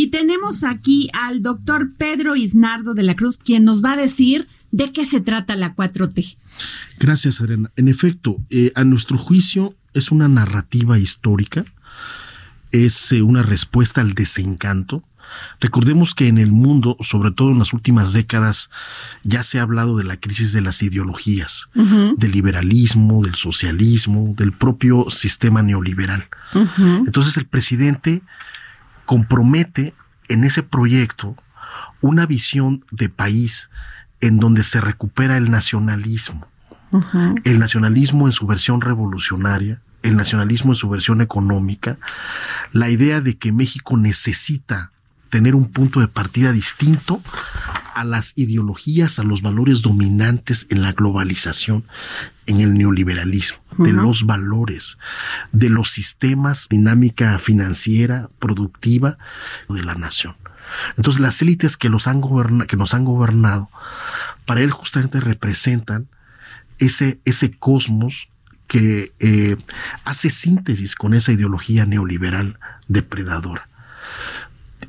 Y tenemos aquí al doctor Pedro Isnardo de la Cruz, quien nos va a decir de qué se trata la 4T. Gracias, Adriana. En efecto, eh, a nuestro juicio es una narrativa histórica, es eh, una respuesta al desencanto. Recordemos que en el mundo, sobre todo en las últimas décadas, ya se ha hablado de la crisis de las ideologías, del liberalismo, del socialismo, del propio sistema neoliberal. Entonces el presidente compromete en ese proyecto una visión de país en donde se recupera el nacionalismo. El nacionalismo en su versión revolucionaria, el nacionalismo en su versión económica, la idea de que México necesita tener un punto de partida distinto a las ideologías, a los valores dominantes en la globalización, en el neoliberalismo, de los valores, de los sistemas, dinámica financiera, productiva de la nación. Entonces las élites que, los han que nos han gobernado, para él justamente representan ese, ese cosmos que eh, hace síntesis con esa ideología neoliberal depredadora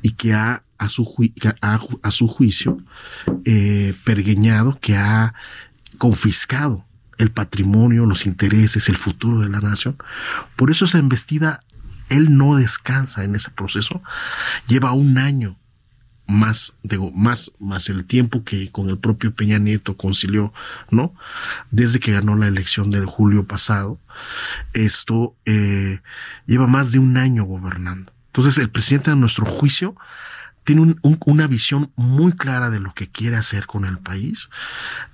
y que ha a su, juicio eh, que ha confiscado el patrimonio, los intereses, el futuro de la nación. Por eso esa embestida, él no descansa en ese proceso. Lleva un año más, digo, más, más el tiempo que con el propio Peña Nieto concilió, ¿no? Desde que ganó la elección de julio pasado, esto eh, lleva más de un año gobernando. Entonces, el presidente, a nuestro juicio, tiene una visión muy clara de lo que quiere hacer con el país,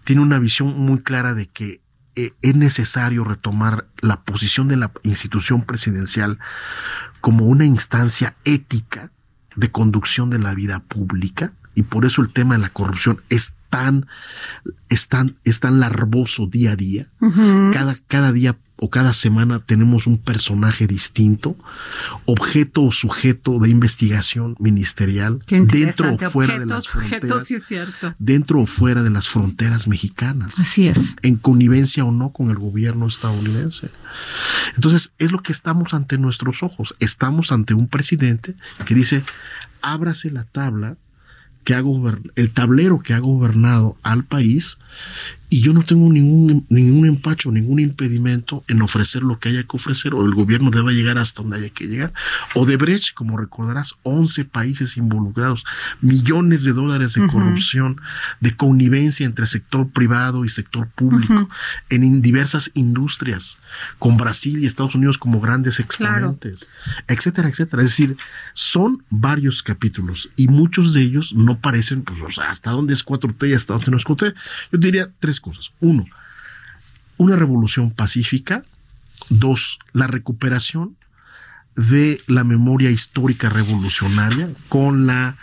tiene una visión muy clara de que eh, es necesario retomar la posición de la institución presidencial como una instancia ética de conducción de la vida pública y por eso el tema de la corrupción es tan, es tan, es tan larvoso día a día. cada, cada día o cada semana tenemos un personaje distinto, objeto o sujeto de investigación ministerial, dentro o fuera de las fronteras. Dentro o fuera de las fronteras mexicanas. Así es. En connivencia o no con el gobierno estadounidense. Entonces, es lo que estamos ante nuestros ojos. Estamos ante un presidente que dice, ábrase la tabla que ha el tablero que ha gobernado al país y yo no tengo ningún, ningún empacho, ningún impedimento en ofrecer lo que haya que ofrecer o el gobierno deba llegar hasta donde haya que llegar. O de Brecht, como recordarás, 11 países involucrados, millones de dólares de corrupción, de connivencia entre sector privado y sector público en diversas industrias, con Brasil y Estados Unidos como grandes exponentes, etcétera, etcétera. Es decir, son varios capítulos y muchos de ellos no parecen, pues, o sea, hasta dónde es 4T y hasta dónde no es 4T. Yo diría tres cosas. Uno, una revolución pacífica. Dos, la recuperación de la memoria histórica revolucionaria con la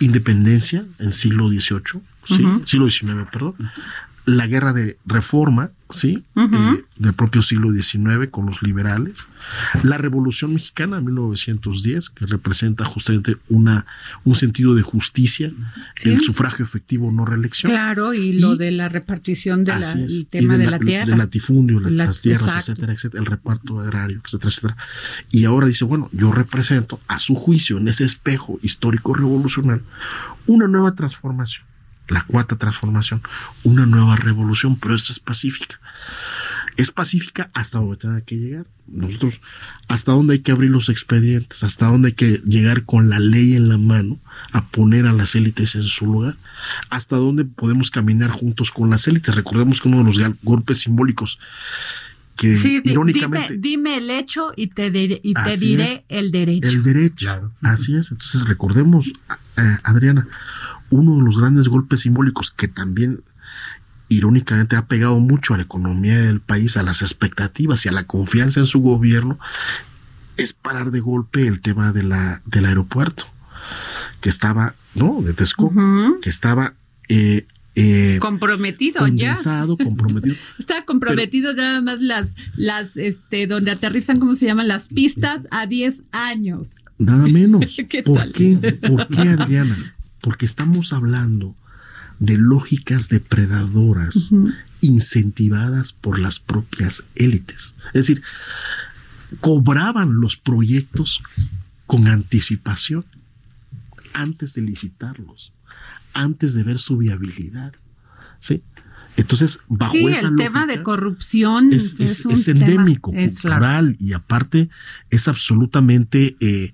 independencia en siglo XVIII, ¿sí? siglo XIX, perdón, la guerra de reforma, ¿sí? Eh, del propio siglo XIX con los liberales, la Revolución Mexicana de 1910, que representa justamente una, un sentido de justicia, el sufragio efectivo, no reelección. Claro, y, lo de la repartición del tema de, la, tierra. Del latifundio, las, tierras, etcétera, etcétera, el reparto agrario, etcétera, etcétera. Y ahora dice, bueno, yo represento a su juicio en ese espejo histórico revolucionario una nueva transformación la cuarta transformación, una nueva revolución, pero esta es pacífica. Es pacífica hasta donde tenga que llegar. Nosotros, hasta donde hay que abrir los expedientes, hasta donde hay que llegar con la ley en la mano a poner a las élites en su lugar, hasta donde podemos caminar juntos con las élites. Recordemos que uno de los golpes simbólicos que irónicamente. Dime, el hecho y te, y te diré el derecho. El derecho. Así es. Entonces recordemos, eh, Adriana, uno de los grandes golpes simbólicos que también irónicamente ha pegado mucho a la economía del país, a las expectativas y a la confianza en su gobierno, es parar de golpe el tema de la, del aeropuerto, que estaba, ¿no? De Texcoco, que estaba eh, eh, comprometido ya. comprometido. Está comprometido nada más las, las, este, donde aterrizan, ¿cómo se llaman? Las pistas a 10 años. Nada menos. ¿Qué ¿Por, Qué, ¿Por qué, Adriana? Porque estamos hablando de lógicas depredadoras incentivadas por las propias élites. Es decir, cobraban los proyectos con anticipación antes de licitarlos antes de ver su viabilidad. ¿Sí? Entonces, bajo sí, el tema de corrupción es, endémico, cultural y aparte es absolutamente eh,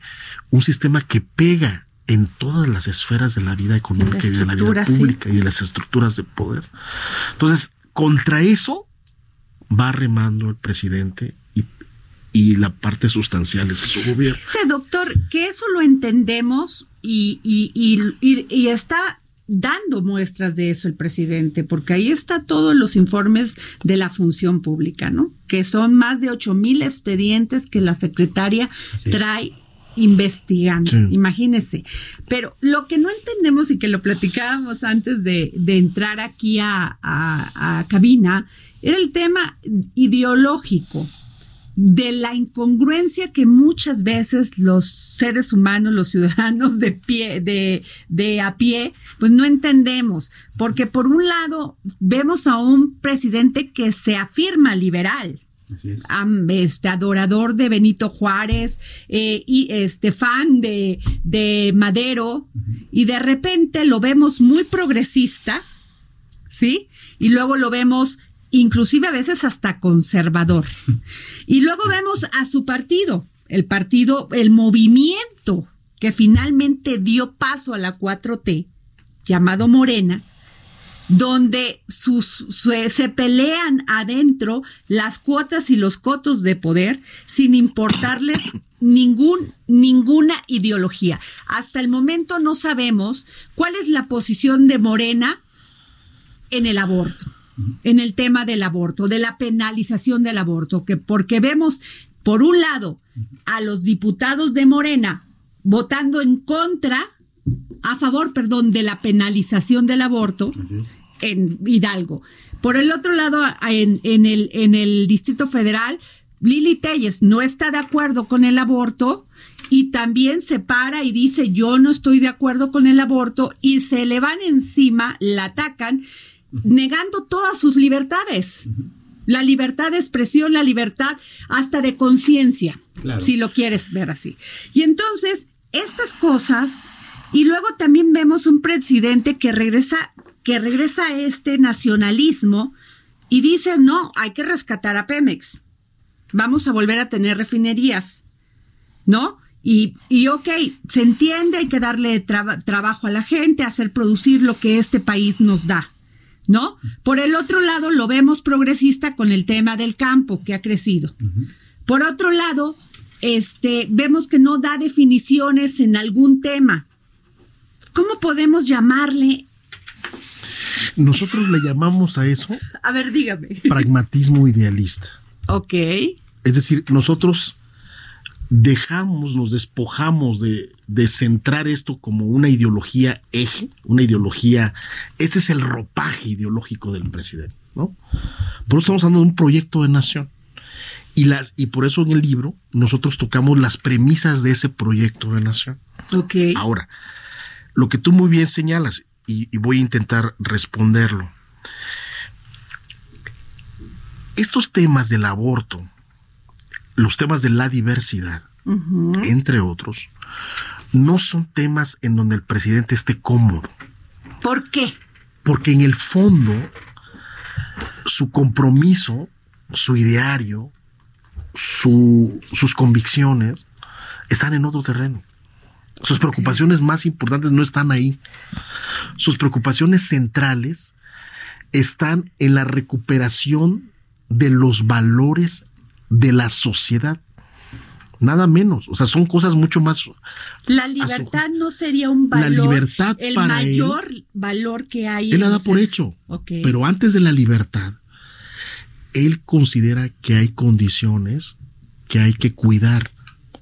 un sistema que pega en todas las esferas de la vida económica y de la vida pública y de las estructuras de poder. Entonces, contra eso va remando el presidente y, y la parte sustancial de su gobierno. Sí, doctor, que eso lo entendemos y, y, y está dando muestras de eso el presidente, porque ahí está todos los informes de la función pública, ¿no? Que son más de ocho mil expedientes que la secretaria trae investigando, imagínese. Pero lo que no entendemos y que lo platicábamos antes de, entrar aquí a, a cabina, era el tema ideológico de la incongruencia que muchas veces los seres humanos, los ciudadanos de pie, de, de a pie, pues no entendemos. Porque por un lado vemos a un presidente que se afirma liberal, este adorador de Benito Juárez eh, y este fan de, de Madero y de repente lo vemos muy progresista, ¿sí? Y luego lo vemos inclusive a veces hasta conservador. Y luego vemos a su partido, el partido, el movimiento que finalmente dio paso a la 4T, llamado Morena, donde sus, se pelean adentro las cuotas y los cotos de poder sin importarles ningún, ninguna ideología. Hasta el momento no sabemos cuál es la posición de Morena en el aborto en el tema del aborto, de la penalización del aborto, que porque vemos, por un lado, a los diputados de Morena votando en contra, a favor, perdón, de la penalización del aborto en Hidalgo. Por el otro lado, en, en, el, en el Distrito Federal, Lili Telles no está de acuerdo con el aborto y también se para y dice yo no estoy de acuerdo con el aborto y se le van encima, la atacan negando todas sus libertades. La libertad de expresión, la libertad hasta de conciencia, si lo quieres ver así. Y entonces, estas cosas, y luego también vemos un presidente que regresa, que regresa a este nacionalismo y dice, no, hay que rescatar a Pemex. Vamos a volver a tener refinerías, ¿no? Y, y ok, se entiende, hay que darle trabajo a la gente, hacer producir lo que este país nos da. ¿no? Por el otro lado, lo vemos progresista con el tema del campo, que ha crecido. Por otro lado, este, vemos que no da definiciones en algún tema. ¿Cómo podemos llamarle? Nosotros le llamamos a eso. A ver, dígame. Pragmatismo idealista. Ok. Es decir, nosotros dejamos, nos despojamos de, centrar esto como una ideología eje, una ideología, este es el ropaje ideológico del presidente, ¿no? Por eso estamos hablando de un proyecto de nación. Y, las, y por eso en el libro nosotros tocamos las premisas de ese proyecto de nación. Ok. Ahora, lo que tú muy bien señalas, y, y voy a intentar responderlo. Estos temas del aborto, los temas de la diversidad, entre otros, no son temas en donde el presidente esté cómodo. ¿Por qué? Porque en el fondo, su compromiso, su ideario, sus convicciones están en otro terreno. Sus preocupaciones más importantes no están ahí. Sus preocupaciones centrales están en la recuperación de los valores de la sociedad. Nada menos. O sea, son cosas mucho más. La libertad no sería un valor. La libertad el mayor valor que hay. Él la da por hecho. Pero antes de la libertad, él considera que hay condiciones que hay que cuidar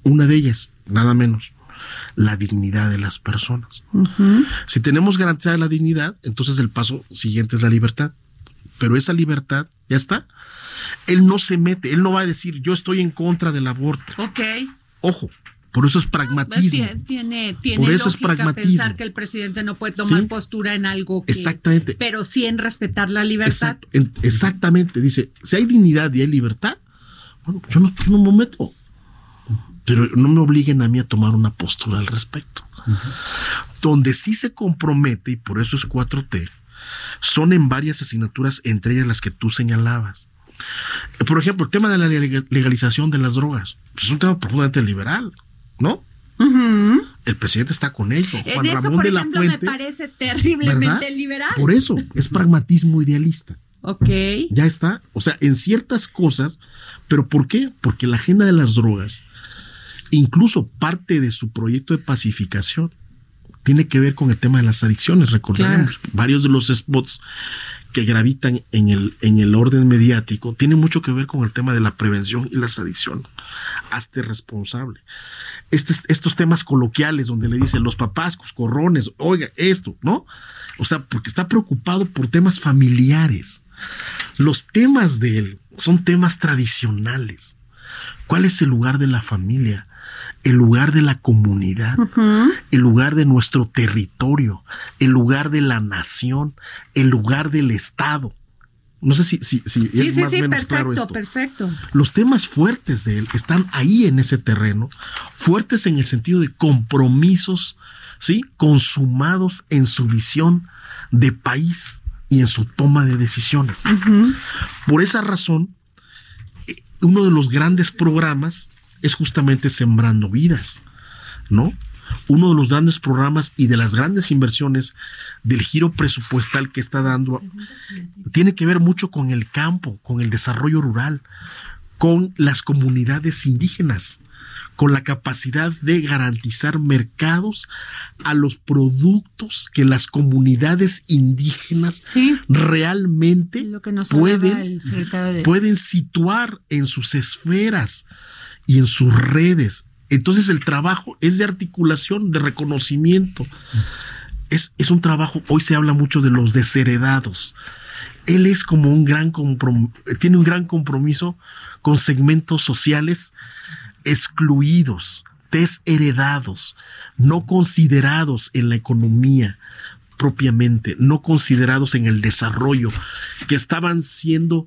Una de ellas, nada menos, la dignidad de las personas. Si tenemos garantía de la dignidad, entonces el paso siguiente es la libertad. Pero esa libertad, ya está. Él no se mete, él no va a decir yo estoy en contra del aborto. Ok. Ojo, por eso es pragmatismo. Tiene, tiene, por eso es pragmatismo. pensar que el presidente no puede tomar postura en algo que, Exactamente. Pero sí en respetar la libertad. exactamente. Dice, si hay dignidad y hay libertad, bueno, yo no, yo no me meto. Pero no me obliguen a mí a tomar una postura al respecto. Donde sí se compromete, y por eso es 4T, son en varias asignaturas, entre ellas las que tú señalabas. Por ejemplo, el tema de la legalización de las drogas pues, es un tema profundamente liberal, ¿no? El presidente está con ello. Juan Ramón de la Fuente. Me parece terriblemente liberal. Por eso, es pragmatismo idealista. Ok. Ya está. O sea, en ciertas cosas, pero ¿por qué? Porque la agenda de las drogas, incluso parte de su proyecto de pacificación, tiene que ver con el tema de las adicciones. Recordemos, varios de los spots que gravitan en el, en el orden mediático tiene mucho que ver con el tema de la prevención y las adicciones. Hazte responsable. Este, estos temas coloquiales donde le dicen los papás, corrones, oiga, esto, ¿no? O sea, porque está preocupado por temas familiares. Los temas de él son temas tradicionales. ¿Cuál es el lugar de la familia? El lugar de la comunidad, el lugar de nuestro territorio, el lugar de la nación, el lugar del Estado. No sé si, si, si es más o menos perfecto, claro esto. Perfecto. Los temas fuertes de él están ahí en ese terreno, fuertes en el sentido de compromisos, ¿sí? Consumados en su visión de país y en su toma de decisiones. Por esa razón, eh, uno de los grandes programas es justamente Sembrando Vidas, ¿no? Uno de los grandes programas y de las grandes inversiones del giro presupuestal que está dando tiene que ver mucho con el campo, con el desarrollo rural, con las comunidades indígenas, con la capacidad de garantizar mercados a los productos que las comunidades indígenas realmente pueden, pueden situar en sus esferas y en sus redes. Entonces el trabajo es de articulación, de reconocimiento. Es, es un trabajo, hoy se habla mucho de los desheredados. Él es como un gran tiene un gran compromiso con segmentos sociales excluidos, desheredados, no considerados en la economía propiamente, no considerados en el desarrollo, que estaban siendo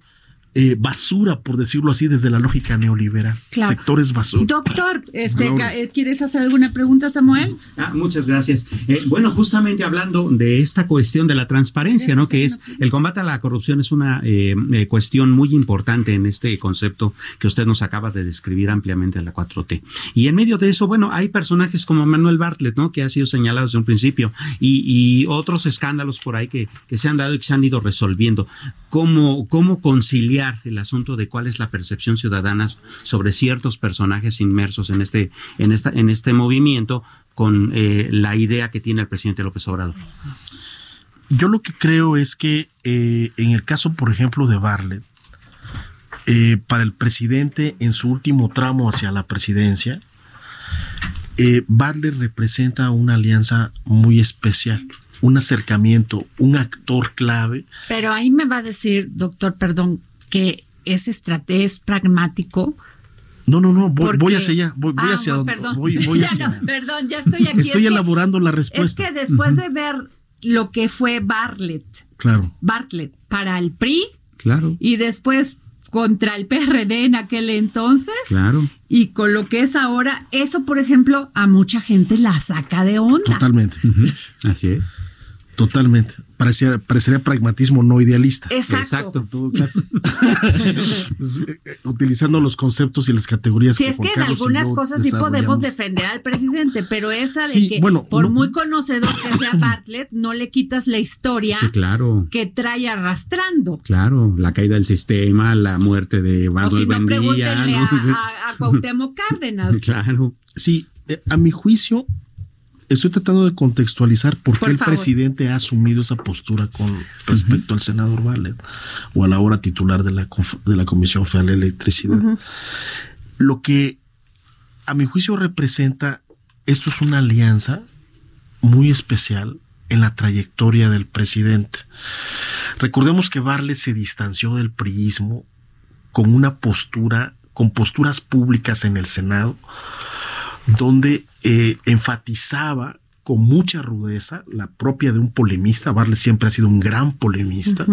eh, basura, por decirlo así, desde la lógica neoliberal. Sectores basura. Doctor, este, eh, ¿quieres hacer alguna pregunta, Samuel? Ah, muchas gracias. Eh, bueno, justamente hablando de esta cuestión de la transparencia, ¿no? Que es el combate a la corrupción es una cuestión muy importante en este concepto que usted nos acaba de describir ampliamente en la 4T. Y en medio de eso, bueno, hay personajes como Manuel Bartlett, ¿no? Que ha sido señalado desde un principio y, otros escándalos por ahí que, que se han dado y que se han ido resolviendo. ¿Cómo, cómo conciliar el asunto de cuál es la percepción ciudadana sobre ciertos personajes inmersos en este, en esta, en este movimiento con eh, la idea que tiene el presidente López Obrador. Yo lo que creo es que eh, en el caso, por ejemplo, de Barlet, eh, para el presidente en su último tramo hacia la presidencia, eh, Barlet representa una alianza muy especial, un acercamiento, un actor clave. Pero ahí me va a decir, doctor, perdón, que es estratégico, es pragmático. No, no, no, voy, hacia allá, voy, ah, hacia donde. Perdón. Voy, perdón, ya estoy aquí. Estoy elaborando la respuesta. Es que después de ver lo que fue Bartlett, claro. Bartlett para el PRI, claro. y después contra el PRD en aquel entonces, claro. y con lo que es ahora, eso, por ejemplo, a mucha gente la saca de onda. Totalmente. Así es. Totalmente. Parecería, parecería pragmatismo no idealista. Exacto. en todo caso. Utilizando los conceptos y las categorías. Sí, es que en algunas cosas sí podemos defender al presidente, pero esa de que por muy conocedor que sea Bartlett, no le quitas la historia claro. que trae arrastrando. Claro, la caída del sistema, la muerte de Manuel o si no, A, a, Cuauhtémoc Cárdenas. claro. Sí, eh, a mi juicio, Estoy tratando de contextualizar por, qué el presidente ha asumido esa postura con respecto al senador Valet o a la hora titular de la, de la Comisión Federal de Electricidad. Lo que a mi juicio representa, esto es una alianza muy especial en la trayectoria del presidente. Recordemos que Barlet se distanció del priismo con una postura, con posturas públicas en el Senado, donde eh, enfatizaba con mucha rudeza, la propia de un polemista. Barlet siempre ha sido un gran polemista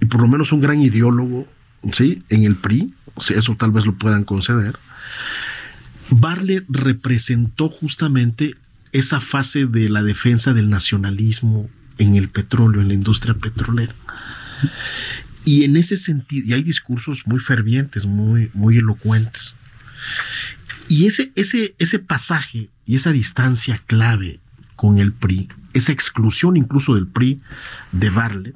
y por lo menos un gran ideólogo, ¿sí? En el PRI, eso tal vez lo puedan conceder. Barlet representó justamente esa fase de la defensa del nacionalismo en el petróleo, en la industria petrolera. Y en ese sentido, y hay discursos muy fervientes, muy, muy elocuentes. Y ese, ese, ese pasaje y esa distancia clave con el PRI, esa exclusión incluso del PRI de Barlet,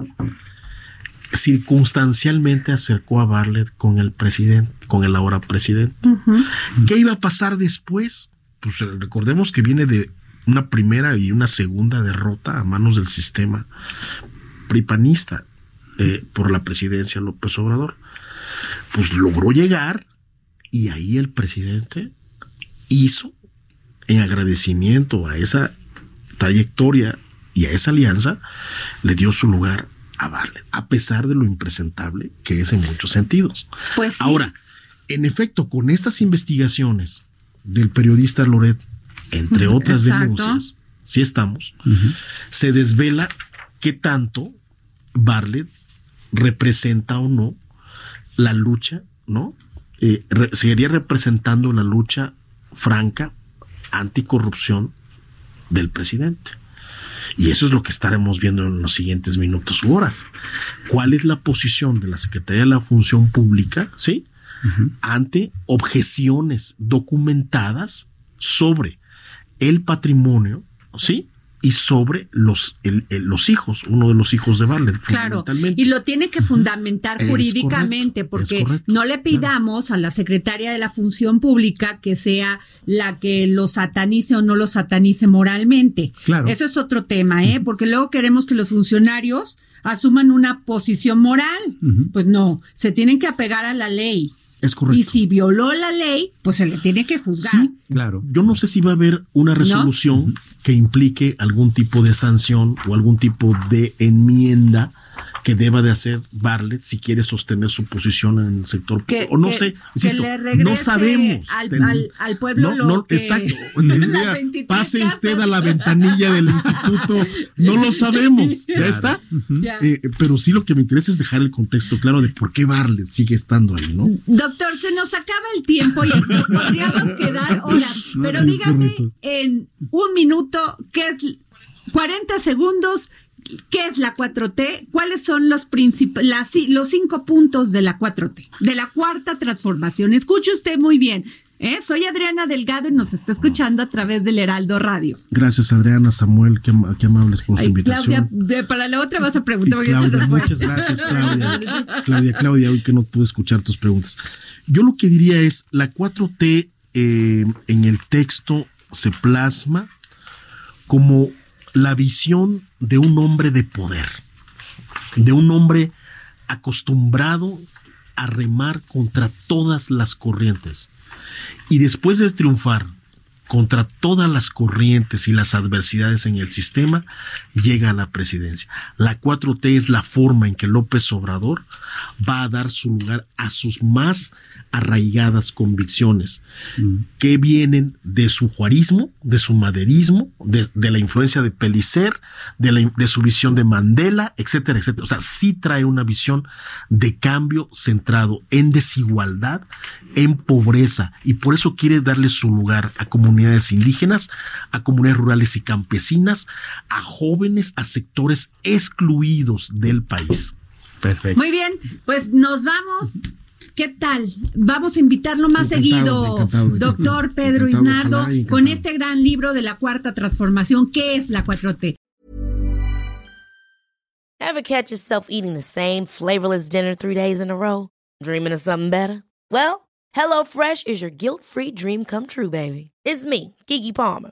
circunstancialmente acercó a Barlet con el presidente, con el ahora presidente. ¿Qué iba a pasar después? Pues eh, recordemos que viene de una primera y una segunda derrota a manos del sistema pripanista eh, por la presidencia López Obrador. Pues logró llegar y ahí el presidente hizo en agradecimiento a esa trayectoria y a esa alianza, le dio su lugar a Barlet, a pesar de lo impresentable que es en muchos sentidos. Pues Ahora, en efecto, con estas investigaciones del periodista Loret, entre otras denuncias, si estamos, se desvela qué tanto Barlet representa o no la lucha, ¿no? Eh, seguiría representando la lucha franca anticorrupción del presidente. Y eso es lo que estaremos viendo en los siguientes minutos u horas. ¿Cuál es la posición de la Secretaría de la Función Pública, sí? Ante objeciones documentadas sobre el patrimonio, ¿sí? Y sobre los, los hijos, uno de los hijos de Barlet. Claro, y lo tiene que fundamentar jurídicamente, porque no le pidamos a la secretaria de la función pública que sea la que lo satanice o no lo satanice moralmente. Claro. Eso es otro tema, ¿eh? Porque luego queremos que los funcionarios asuman una posición moral. Pues no, se tienen que apegar a la ley. Es correcto. Y si violó la ley, pues se le tiene que juzgar. Sí, claro. Yo no sé si va a haber una resolución que implique algún tipo de sanción o algún tipo de enmienda que deba de hacer Barlet si quiere sostener su posición en el sector o no sé insisto, no sabemos al, pueblo no, no exacto pase usted a la ventanilla del instituto no lo sabemos. Ya está. Eh, pero sí lo que me interesa es dejar el contexto claro de por qué Barlet sigue estando ahí no doctor se nos acaba el tiempo y podríamos quedar horas pero dígame en un minuto qué es 40 segundos ¿Qué es la 4T? ¿Cuáles son los, los cinco puntos de la 4T? De la cuarta transformación. Escuche usted muy bien. ¿eh? Soy Adriana Delgado y nos está escuchando a través del Heraldo Radio. Gracias, Adriana, Samuel, qué, amables por su invitación. Claudia, para la otra vas a preguntar. Claudia, muchas gracias, Claudia. Claudia, Claudia, hoy que no pude escuchar tus preguntas. Yo lo que diría es, la 4T eh, en el texto se plasma como la visión de un hombre de poder, de un hombre acostumbrado a remar contra todas las corrientes. Y después de triunfar contra todas las corrientes y las adversidades en el sistema, llega a la presidencia. La 4T es la forma en que López Obrador va a dar su lugar a sus más arraigadas convicciones mm. que vienen de su juarismo, de su maderismo, de, la influencia de Pelicer, de, de, su visión de Mandela, etcétera, etcétera. O sea, sí trae una visión de cambio centrado en desigualdad, en pobreza, y por eso quiere darle su lugar a comunidades indígenas, a comunidades rurales y campesinas, a jóvenes, a sectores excluidos del país. Perfecto. Muy bien, pues nos vamos. ¿Qué tal? Vamos a invitarlo más seguido, doctor Pedro Isnardo, con este gran libro de la cuarta transformación. ¿Qué es la 4T? Ever catch yourself eating the same flavorless dinner three days in a row? Dreaming of something better? Well, HelloFresh is your guilt-free dream come true, baby. It's me, Kiki Palmer.